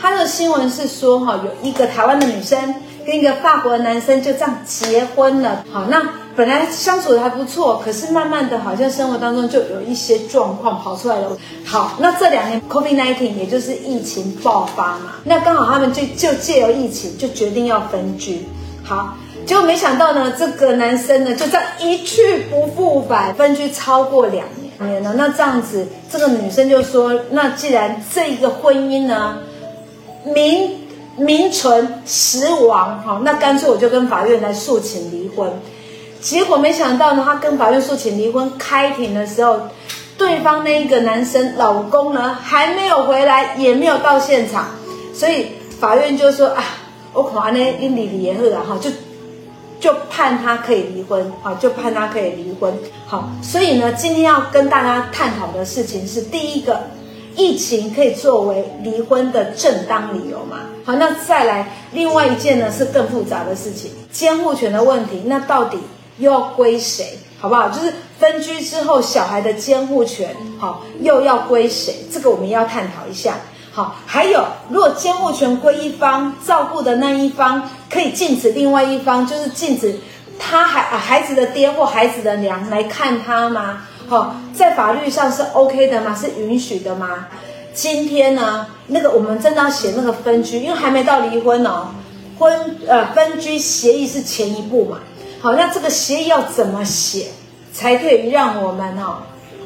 他的新闻是说哈，有一个台湾的女生跟一个法国的男生就这样结婚了。好，那本来相处的还不错，可是慢慢的好像生活当中就有一些状况跑出来了。好，那这两年 COVID-19 也就是疫情爆发嘛，那刚好他们就就借由疫情就决定要分居。好，结果没想到呢，这个男生呢就这样一去不复返，分居超过两年年了。那这样子，这个女生就说，那既然这一个婚姻呢，名名存实亡，哈，那干脆我就跟法院来诉请离婚。结果没想到呢，他跟法院诉请离婚开庭的时候，对方那一个男生老公呢还没有回来，也没有到现场，所以法院就说啊，我恐怕呢因离离合啊，哈，就就判他可以离婚，啊，就判他可以离婚。好，所以呢，今天要跟大家探讨的事情是第一个。疫情可以作为离婚的正当理由吗？好，那再来另外一件呢，是更复杂的事情，监护权的问题。那到底又要归谁？好不好？就是分居之后，小孩的监护权，好，又要归谁？这个我们要探讨一下。好，还有，如果监护权归一方，照顾的那一方可以禁止另外一方，就是禁止他孩孩子的爹或孩子的娘来看他吗？好，在法律上是 OK 的吗？是允许的吗？今天呢，那个我们正要写那个分居，因为还没到离婚哦。婚呃分居协议是前一步嘛。好，那这个协议要怎么写，才可以让我们哦，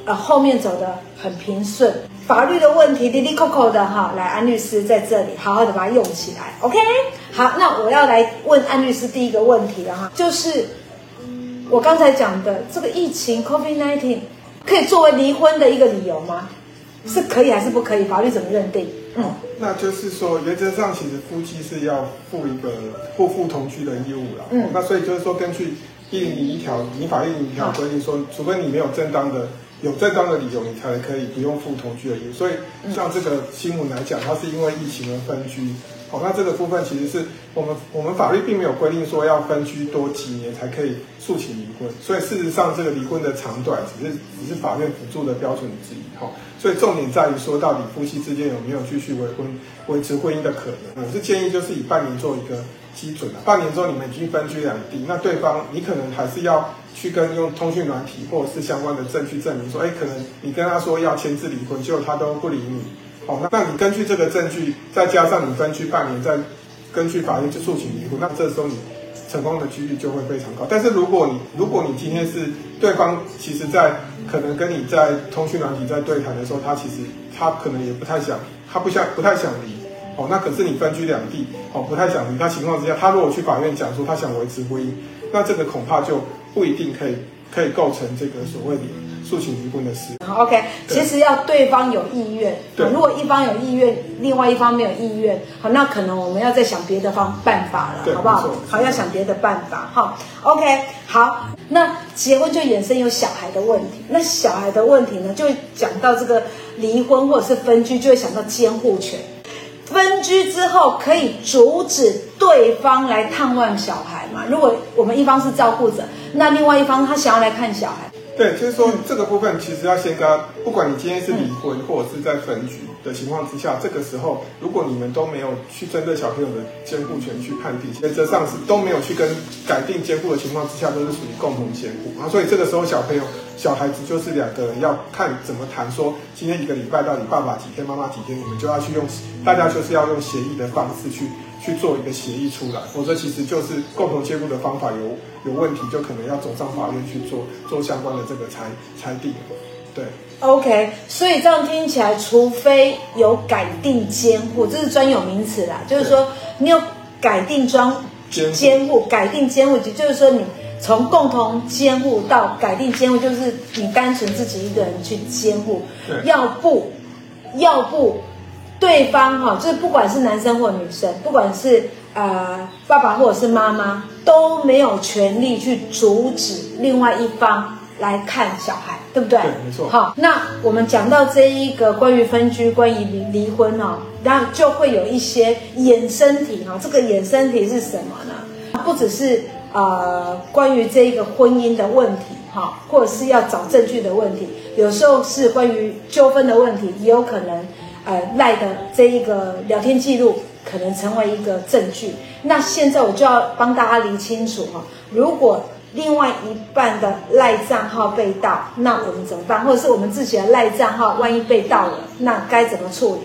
呃后面走得很平顺？法律的问题，滴滴扣扣的哈，来安律师在这里好好的把它用起来。OK，好，那我要来问安律师第一个问题了哈，就是。我刚才讲的这个疫情 COVID-19 可以作为离婚的一个理由吗？是可以还是不可以？法律怎么认定？嗯，那就是说，原则上其实夫妻是要负一个不负同居的义务了。嗯，那所以就是说，根据一零一条，民法一零一条规定说，除非你没有正当的、有正当的理由，你才可以不用负同居的义务。所以，像这个新闻来讲，它是因为疫情而分居。好，那这个部分其实是我们我们法律并没有规定说要分居多几年才可以诉请离婚，所以事实上这个离婚的长短只是只是法院辅助的标准之一。哈，所以重点在于说到底夫妻之间有没有继续维婚维持婚姻的可能。我是建议就是以半年做一个基准啊，半年之后你们已经分居两地，那对方你可能还是要去跟用通讯软体或者是相关的证据证明说，哎，可能你跟他说要签字离婚，结果他都不理你。好，那那你根据这个证据，再加上你分居半年，再根据法院去诉请离婚，那这时候你成功的几率就会非常高。但是如果你如果你今天是对方，其实在可能跟你在通讯软体在对谈的时候，他其实他可能也不太想，他不想不太想离。哦，那可是你分居两地，哦，不太想离，那情况之下，他如果去法院讲说他想维持婚姻，那这个恐怕就不一定可以可以构成这个所谓的。诉请离婚的事，OK，其实要对方有意愿，对，如果一方有意愿，另外一方没有意愿，好，那可能我们要再想别的方办法了，好不好？好，要想别的办法，哈，OK，好，那结婚就衍生有小孩的问题，那小孩的问题呢，就讲到这个离婚或者是分居，就会想到监护权。分居之后可以阻止对方来探望小孩嘛？如果我们一方是照顾者，那另外一方他想要来看小孩。对，就是说这个部分其实要先跟他，不管你今天是离婚或者是在分居的情况之下，这个时候如果你们都没有去针对小朋友的监护权去判定，原则上是都没有去跟改定监护的情况之下，都是属于共同监护啊。所以这个时候小朋友、小孩子就是两个人要看怎么谈，说今天一个礼拜到底爸爸几天，妈妈几天，你们就要去用，大家就是要用协议的方式去。去做一个协议出来，否则其实就是共同监护的方法有有问题，就可能要走上法院去做做相关的这个裁裁定。对，OK，所以这样听起来，除非有改定监护，这是专有名词啦，就是说你有改定装监监护，改定监护，就是说你从共同监护到改定监护，就是你单纯自己一个人去监护，要不，要不。对方哈，就是不管是男生或女生，不管是呃爸爸或者是妈妈，都没有权利去阻止另外一方来看小孩，对不对？对，没错。好，那我们讲到这一个关于分居、关于离离婚哦，然后就会有一些衍生题哈。这个衍生题是什么呢？不只是呃关于这一个婚姻的问题哈，或者是要找证据的问题，有时候是关于纠纷的问题，也有可能。呃赖的这一个聊天记录可能成为一个证据。那现在我就要帮大家理清楚哈，如果另外一半的赖账号被盗，那我们怎么办？或者是我们自己的赖账号万一被盗了，那该怎么处理？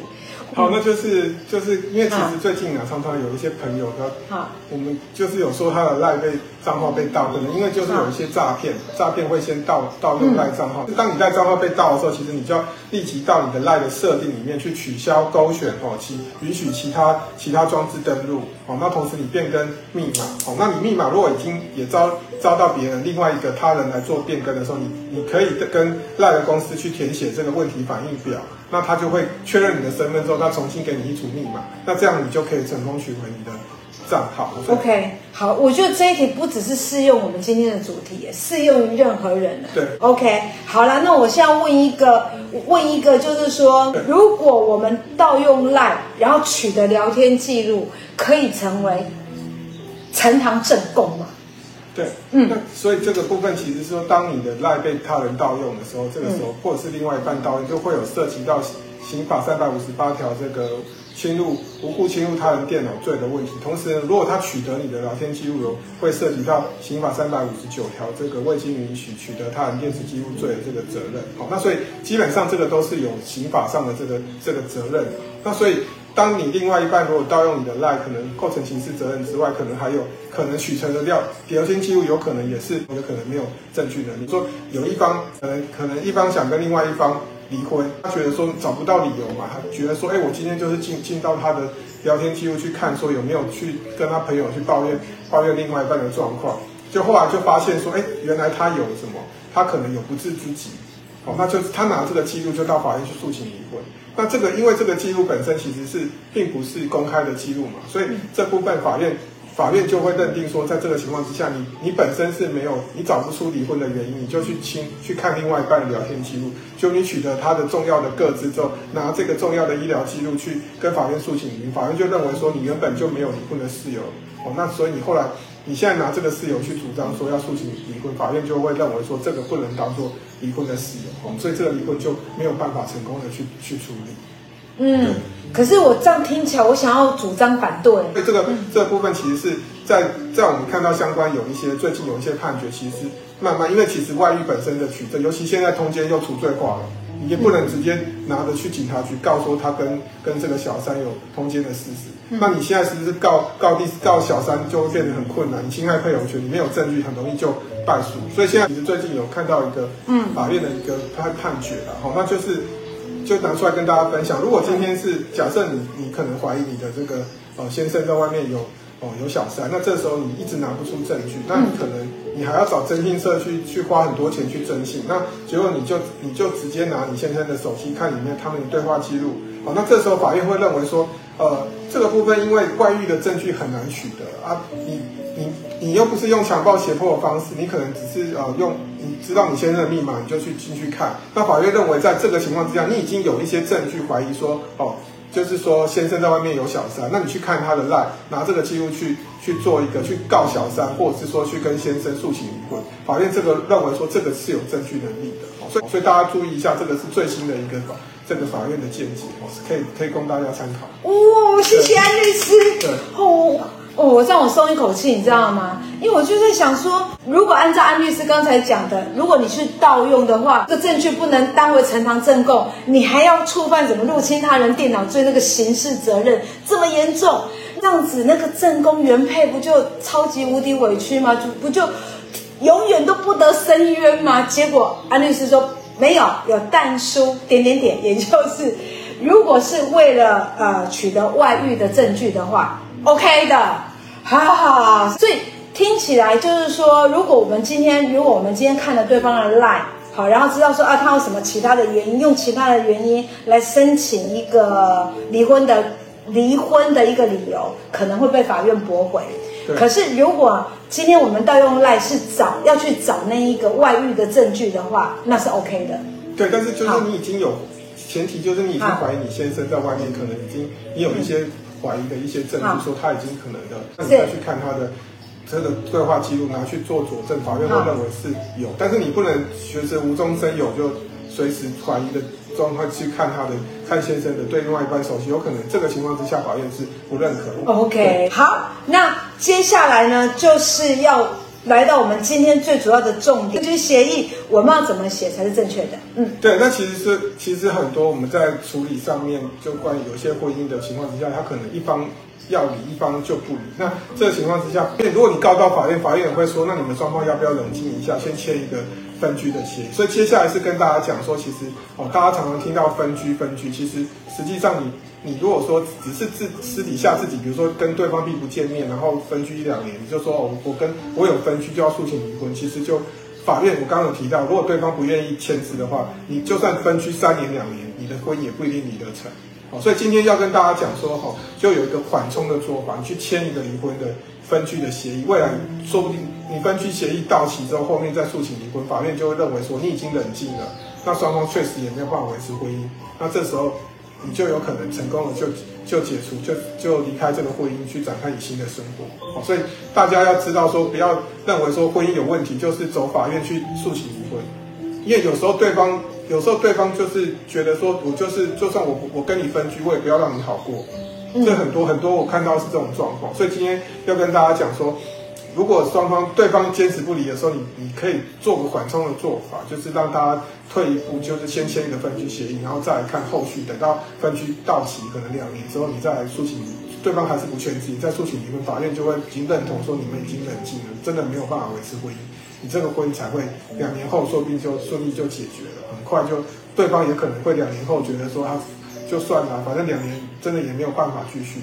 好，那就是就是因为其实最近啊，常常有一些朋友他，好，我们就是有说他的赖被账号被盗，可能因为就是有一些诈骗，诈骗会先盗盗用赖账号。嗯、当你赖账号被盗的时候，其实你就要立即到你的赖的设定里面去取消勾选哦，其允许其他其他装置登录哦。那同时你变更密码哦，那你密码如果已经也遭遭到别人另外一个他人来做变更的时候，你你可以跟赖的公司去填写这个问题反应表。那他就会确认你的身份之后，他重新给你一组密码，那这样你就可以成功取回你的账号。OK，好，我觉得这一题不只是适用我们今天的主题，也适用于任何人。对，OK，好了，那我现在问一个，问一个，就是说，如果我们盗用 LINE，然后取得聊天记录，可以成为呈堂证供吗？对，嗯，那所以这个部分其实说，当你的赖被他人盗用的时候，这个时候或者是另外一半盗用，就会有涉及到刑法三百五十八条这个侵入无故侵入他人电脑罪的问题。同时，如果他取得你的聊天记录，有会涉及到刑法三百五十九条这个未经允许取得他人电子记录罪的这个责任。好，那所以基本上这个都是有刑法上的这个这个责任。那所以。当你另外一半如果盗用你的 LINE，可能构成刑事责任之外，可能还有可能取成的料聊天记录，有可能也是有可能没有证据的。你说有一方可能可能一方想跟另外一方离婚，他觉得说找不到理由嘛，他觉得说，哎，我今天就是进进到他的聊天记录去看，说有没有去跟他朋友去抱怨抱怨另外一半的状况，就后来就发现说，哎，原来他有什么，他可能有不治之疾，哦，那就他拿这个记录就到法院去诉请离婚。那这个，因为这个记录本身其实是并不是公开的记录嘛，所以这部分法院法院就会认定说，在这个情况之下，你你本身是没有你找不出离婚的原因，你就去亲去看另外一半的聊天记录，就你取得他的重要的个资之后，拿这个重要的医疗记录去跟法院诉请离婚，法院就认为说你原本就没有离婚的事由，哦，那所以你后来。你现在拿这个事由去主张说要诉请离婚，法院就会认为说这个不能当做离婚的事由，哦所以这个离婚就没有办法成功的去去处理。嗯，可是我这样听起来，我想要主张反对。这个这个部分其实是在在我们看到相关有一些最近有一些判决，其实慢慢因为其实外遇本身的取证，尤其现在通奸又处罪化了。你也不能直接拿着去警察局告说他跟跟这个小三有通奸的事实，嗯、那你现在是不是告告第告小三就会变得很困难？你侵害配偶权，你没有证据，很容易就败诉。所以现在其实最近有看到一个嗯法院的一个判判决了，好，那就是就拿出来跟大家分享。如果今天是假设你你可能怀疑你的这个呃先生在外面有。哦，有小三，那这时候你一直拿不出证据，那你可能你还要找征信社去去花很多钱去征信，那结果你就你就直接拿你先生的手机看里面他们的对话记录，哦，那这时候法院会认为说，呃，这个部分因为外遇的证据很难取得啊，你你你又不是用强暴胁迫的方式，你可能只是呃用你知道你先生的密码，你就去进去看，那法院认为在这个情况之下，你已经有一些证据怀疑说，哦。就是说，先生在外面有小三，那你去看他的赖，拿这个记录去去做一个去告小三，或者是说去跟先生诉请离婚。法院这个认为说这个是有证据能力的，所以所以大家注意一下，这个是最新的一个法这个法院的见解，是可以可以供大家参考。哦，谢谢安律师。对。哦。哦，我让我松一口气，你知道吗？因为我就在想说，如果按照安律师刚才讲的，如果你去盗用的话，这个证据不能当为呈堂证供，你还要触犯什么入侵他人电脑罪那个刑事责任，这么严重，这样子那个正宫原配不就超级无敌委屈吗？就不就永远都不得伸冤吗？结果安律师说没有，有但书点点点，也就是如果是为了呃取得外遇的证据的话。OK 的，好好好，所以听起来就是说，如果我们今天，如果我们今天看了对方的 LINE，好，然后知道说啊，他有什么其他的原因，用其他的原因来申请一个离婚的离婚的一个理由，可能会被法院驳回。对可是如果今天我们盗用 LINE 是找要去找那一个外遇的证据的话，那是 OK 的。对，但是就是你已经有前提，就是你已经怀疑你先生在外面可能已经你有一些。怀疑的一些证据，说他已经可能的，那你再去看他的他的对话记录，拿去做佐证，法院会认为是有，但是你不能学着无中生有就随时怀疑的状态去看他的看先生的对另外一半熟悉，有可能这个情况之下法院是不认可。OK，好，那接下来呢就是要来到我们今天最主要的重点，就是协议我们要怎么写才是正确的？嗯，对，那其实是其实很多我们在处理上面，就关于有些婚姻的情况之下，他可能一方。要离一方就不离，那这个情况之下，如果你告到法院，法院也会说，那你们双方要不要冷静一下，先签一个分居的协议？所以接下来是跟大家讲说，其实哦，大家常常听到分居分居，其实实际上你你如果说只是自私底下自己，比如说跟对方并不见面，然后分居一两年，你就说哦，我跟我有分居就要诉请离婚，其实就法院我刚刚有提到，如果对方不愿意签字的话，你就算分居三年两年，你的婚也不一定离得成。哦，所以今天要跟大家讲说，哈，就有一个缓冲的做法，你去签一个离婚的分居的协议，未来说不定你分居协议到期之后，后面再诉请离婚，法院就会认为说你已经冷静了，那双方确实也没有办法维持婚姻，那这时候你就有可能成功了，就就解除，就就离开这个婚姻，去展开你新的生活。所以大家要知道说，不要认为说婚姻有问题，就是走法院去诉请离婚，因为有时候对方。有时候对方就是觉得说，我就是就算我我跟你分居，我也不要让你好过。这很多很多我看到是这种状况，所以今天要跟大家讲说，如果双方对方坚持不离的时候，你你可以做个缓冲的做法，就是让大家退一步，就是先签一个分居协议，然后再来看后续，等到分居到期可能两年之后，你再来诉请，对方还是不签字，你再诉请离婚，法院就会已经认同说你们已经冷静了，真的没有办法维持婚姻，你这个婚姻才会两年后说不定就顺利就解决了。很快就，对方也可能会两年后觉得说他就算了，反正两年真的也没有办法继续，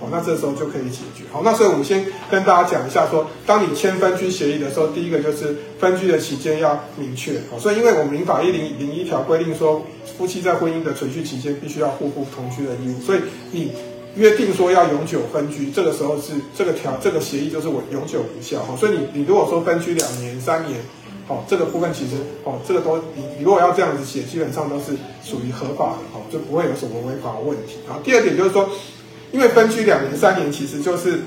哦，那这时候就可以解决。好，那所以我们先跟大家讲一下说，当你签分居协议的时候，第一个就是分居的期间要明确。好，所以因为我们民法一零零一条规定说，夫妻在婚姻的存续期间必须要互不同居的义务，所以你约定说要永久分居，这个时候是这个条这个协议就是我永久无效。好，所以你你如果说分居两年、三年。好，这个部分其实哦，这个都你你如果要这样子写，基本上都是属于合法的，哦，就不会有什么违法问题。然后第二点就是说，因为分居两年、三年，其实就是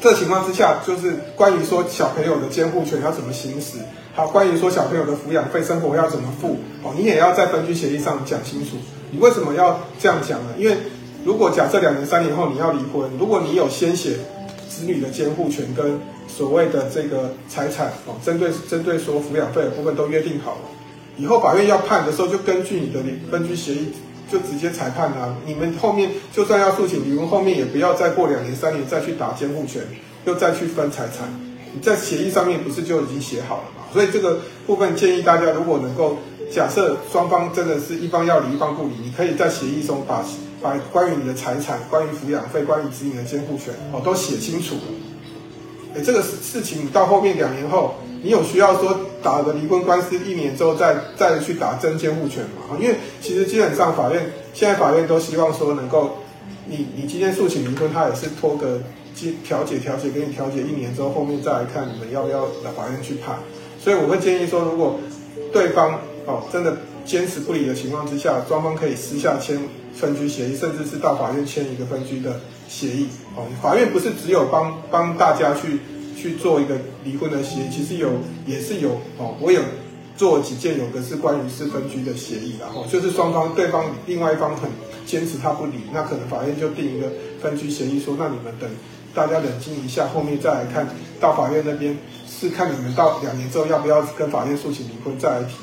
这情况之下，就是关于说小朋友的监护权要怎么行使，还有关于说小朋友的抚养费、生活要怎么付，哦，你也要在分居协议上讲清楚。你为什么要这样讲呢？因为如果假设两年、三年后你要离婚，如果你有先写子女的监护权跟所谓的这个财产哦，针对针对说抚养费的部分都约定好了，以后法院要判的时候，就根据你的分居协议就直接裁判啊。你们后面就算要诉请离婚，后面也不要再过两年三年再去打监护权，又再去分财产。你在协议上面不是就已经写好了吗？所以这个部分建议大家，如果能够假设双方真的是一方要离一方不离，你可以在协议中把把关于你的财产、关于抚养费、关于子女的监护权哦都写清楚了。哎，这个事事情，到后面两年后，你有需要说打个离婚官司，一年之后再再去打真监护权嘛？因为其实基本上法院现在法院都希望说能够，你你今天诉请离婚，他也是拖个调解调解给你调解一年之后，后面再来看你们要不要来法院去判。所以我会建议说，如果对方哦真的坚持不离的情况之下，双方可以私下签分居协议，甚至是到法院签一个分居的。协议哦，法院不是只有帮帮大家去去做一个离婚的协议，其实有也是有哦，我有做几件，有个是关于是分居的协议，然后就是双方对方另外一方很坚持他不离，那可能法院就定一个分居协议，说那你们等大家冷静一下，后面再来看到法院那边是看你们到两年之后要不要跟法院诉请离婚再来提。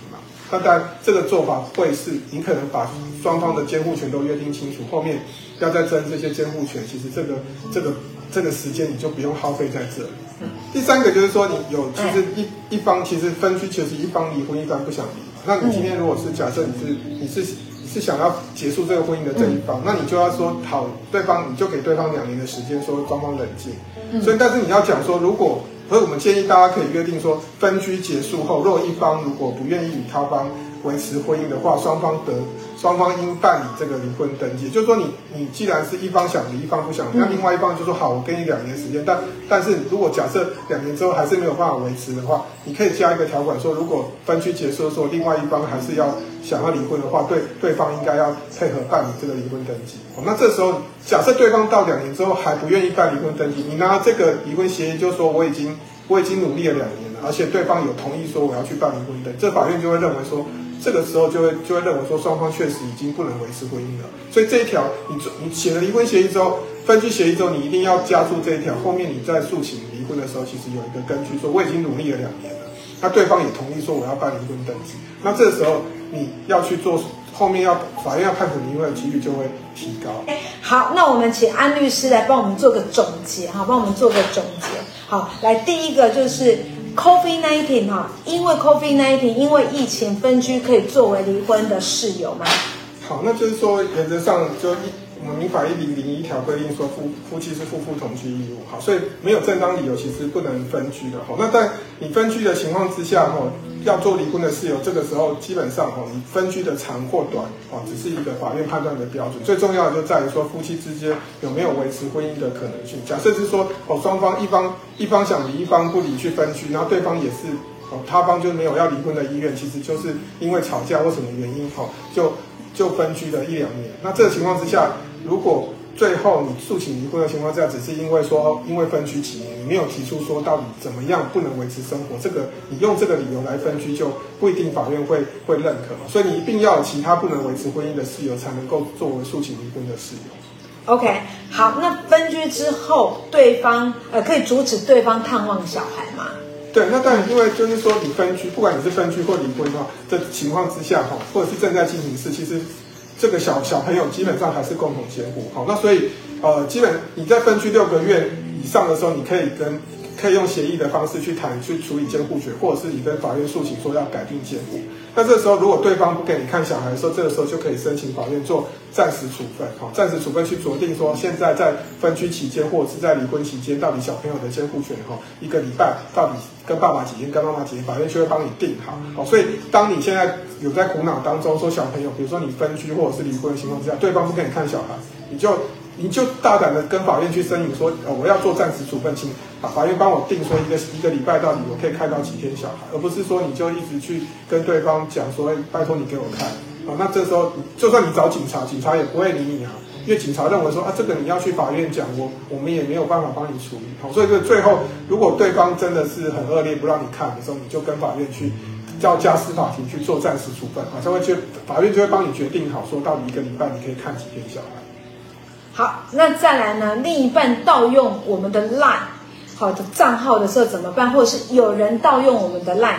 那当然这个做法会是你可能把双方的监护权都约定清楚，后面。要再争这些监护权，其实这个这个这个时间你就不用耗费在这里。第三个就是说，你有其实一一方其实分居，其实一方离婚，一方不想离。那你今天如果是假设你是你是你是想要结束这个婚姻的这一方，那你就要说好，对方你就给对方两年的时间，说双方冷静。所以，但是你要讲说，如果所以我们建议大家可以约定说，分居结束后，若一方如果不愿意与他方维持婚姻的话，双方得。双方应办理这个离婚登记，就是说你你既然是一方想离，一方不想离，那另外一方就说好，我给你两年时间，但但是如果假设两年之后还是没有办法维持的话，你可以加一个条款说，如果分居结束的时候，另外一方还是要想要离婚的话，对对方应该要配合办理这个离婚登记。那这时候假设对方到两年之后还不愿意办离婚登记，你拿这个离婚协议就说我已经我已经努力了两年了，而且对方有同意说我要去办离婚登记，这法院就会认为说。这个时候就会就会认为说双方确实已经不能维持婚姻了。所以这一条你你写了离婚协议之后，分居协议之后，你一定要加注这一条。后面你在诉请离婚的时候，其实有一个根据，说我已经努力了两年了，那对方也同意说我要办离婚登记。那这个时候你要去做，后面要法院要判处离婚的几率就会提高。好，那我们请安律师来帮我们做个总结，哈，帮我们做个总结。好，来第一个就是 Covid nineteen 哈，因为 Covid nineteen，因为疫情分居可以作为离婚的事由吗？好，那就是说原则上就我们民法一零零一条规定说夫夫妻是夫妇同居义务，好，所以没有正当理由其实不能分居的。好，那在你分居的情况之下，哈。要做离婚的事由，这个时候基本上哦，你分居的长或短哦，只是一个法院判断的标准。最重要的就在于说，夫妻之间有没有维持婚姻的可能性。假设是说哦，双方一方一方想离，一方不离去分居，然后对方也是哦，他方就没有要离婚的意愿，其实就是因为吵架或什么原因哦，就就分居了一两年。那这个情况之下，如果最后你诉请离婚的情况下，只是因为说因为分居几年，你没有提出说到底怎么样不能维持生活，这个你用这个理由来分居就不一定法院会会认可，所以你一定要有其他不能维持婚姻的事由，才能够作为诉请离婚的事由。OK，好，那分居之后，对方呃可以阻止对方探望小孩吗？对，那当然，因为就是说你分居，不管你是分居或离婚的话，这情况之下哈，或者是正在进行式，其实。这个小小朋友基本上还是共同监护，好，那所以呃，基本你在分居六个月以上的时候，你可以跟可以用协议的方式去谈去处理监护权，或者是你跟法院诉请说要改定监护。那这时候如果对方不给你看小孩的时候，这个时候就可以申请法院做暂时处分，好，暂时处分去酌定说现在在分居期间或者是在离婚期间，到底小朋友的监护权哈，一个礼拜到底跟爸爸几天，跟妈妈几天，法院就会帮你定好，好，所以当你现在有在苦恼当中说小朋友，比如说你分居或者是离婚的情况之下，对方不给你看小孩，你就。你就大胆的跟法院去申请说，呃，我要做暂时处分，请法院帮我定说一个一个礼拜到底我可以看到几天小孩，而不是说你就一直去跟对方讲说，拜托你给我看，啊，那这时候就算你找警察，警察也不会理你啊，因为警察认为说啊，这个你要去法院讲，我我们也没有办法帮你处理，好，所以就最后如果对方真的是很恶劣不让你看的时候，你就跟法院去叫家事法庭去做暂时处分，啊，才会去法院就会帮你决定好说到底一个礼拜你可以看几天小孩。好，那再来呢？另一半盗用我们的 LINE 好的账号的时候怎么办？或者是有人盗用我们的 LINE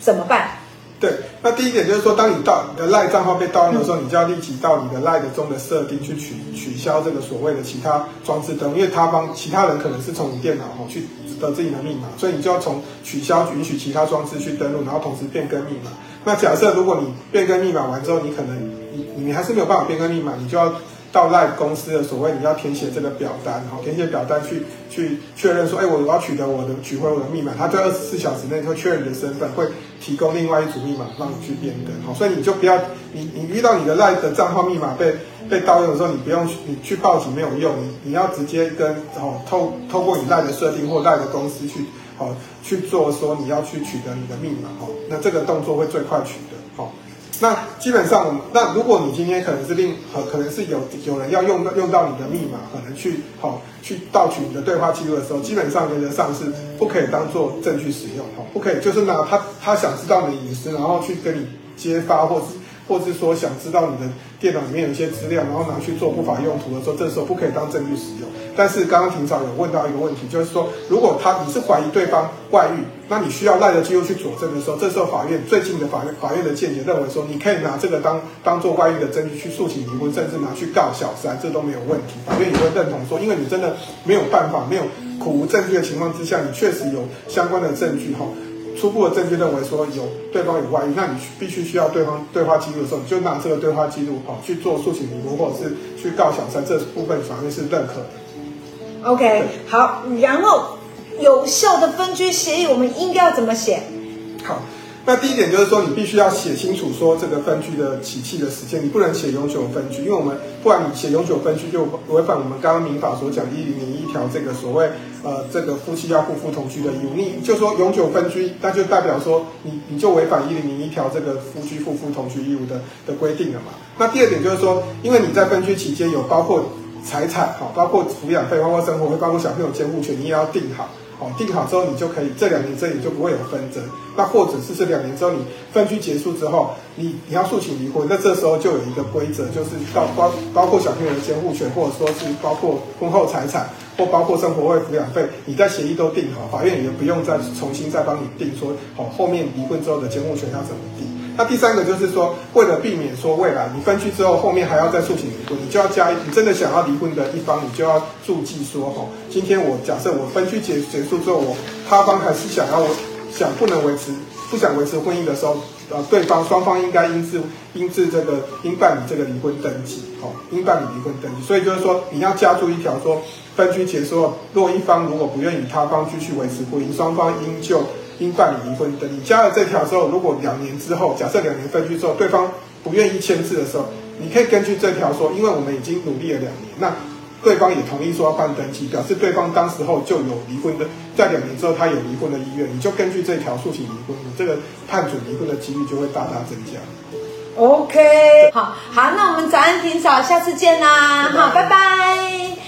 怎么办？对，那第一点就是说，当你盗你的 LINE 账号被盗用的时候，你就要立即到你的 LINE 的中的设定去取取消这个所谓的其他装置登录，因为他方其他人可能是从你电脑哈去得自己的密码，所以你就要从取消允许其他装置去登录，然后同时变更密码。那假设如果你变更密码完之后，你可能你你还是没有办法变更密码，你就要。到赖公司的所谓你要填写这个表单，好，填写表单去去确认说，哎，我我要取得我的取回我的密码，他在二十四小时内会确认你的身份，会提供另外一组密码让你去变更，好，所以你就不要，你你遇到你的赖的账号密码被被盗用的时候，你不用去你去报警没有用，你你要直接跟哦透透过你赖的设定或赖的公司去好去做说你要去取得你的密码，哦，那这个动作会最快取得，那基本上，那如果你今天可能是另可可能是有有人要用用到你的密码，可能去好去盗取你的对话记录的时候，基本上原则上是不可以当做证据使用，哈，不可以就是拿他他想知道你的隐私，然后去跟你揭发，或是或是说想知道你的电脑里面有一些资料，然后拿去做不法用途的时候，这时候不可以当证据使用。但是刚刚庭长有问到一个问题，就是说如果他你是怀疑对方外遇。那你需要赖的记录去佐证的时候，这时候法院最近的法院法院的见解认为说，你可以拿这个当当做外遇的证据去诉请离婚，甚至拿去告小三，这都没有问题。法院也会认同说，因为你真的没有办法，没有苦无证据的情况之下，你确实有相关的证据哈，初步的证据认为说有对方有外遇，那你必须需要对方对话记录的时候，你就拿这个对话记录哈去做诉请离婚，或者是去告小三，这部分法院是认可的。OK，好，然后。有效的分居协议，我们应该要怎么写？好，那第一点就是说，你必须要写清楚说这个分居的起訖的时间，你不能写永久分居，因为我们不然你写永久分居就违反我们刚刚民法所讲一零零一条这个所谓呃这个夫妻要夫妇同居的义务，你就说永久分居，那就代表说你你就违反一零零一条这个夫妻夫妇同居义务的的规定了嘛。那第二点就是说，因为你在分居期间有包括财产，哈，包括抚养费、包括生活费、包括小朋友监护权，你也要定好。哦，定好之后你就可以这两年之内就不会有纷争。那或者是这两年之后你分居结束之后，你你要诉请离婚，那这时候就有一个规则，就是到包包括小朋友的监护权，或者说是包括婚后财产，或包括生活费、抚养费，你在协议都定好，法院也不用再重新再帮你定说，哦，后面离婚之后的监护权要怎么定。那第三个就是说，为了避免说未来你分居之后，后面还要再诉请离婚，你就要加，你真的想要离婚的一方，你就要注记说，吼，今天我假设我分居结结束之后，我他方还是想要想不能维持，不想维持婚姻的时候，呃，对方双方应该应自应自这个应办理这个离婚登记，吼，应办理离婚登记。所以就是说，你要加注一条说，分居结束后，若一方如果不愿意他方继续维持婚姻，双方应就。应办理离婚登记。你加了这条之后，如果两年之后，假设两年分居之后，对方不愿意签字的时候，你可以根据这条说，因为我们已经努力了两年，那对方也同意说要办登记，表示对方当时候就有离婚的，在两年之后他有离婚的意愿，你就根据这条诉请离婚，你这个判准离婚的几率就会大大增加。OK，好好，那我们早安霆嫂，下次见啦，好，拜拜。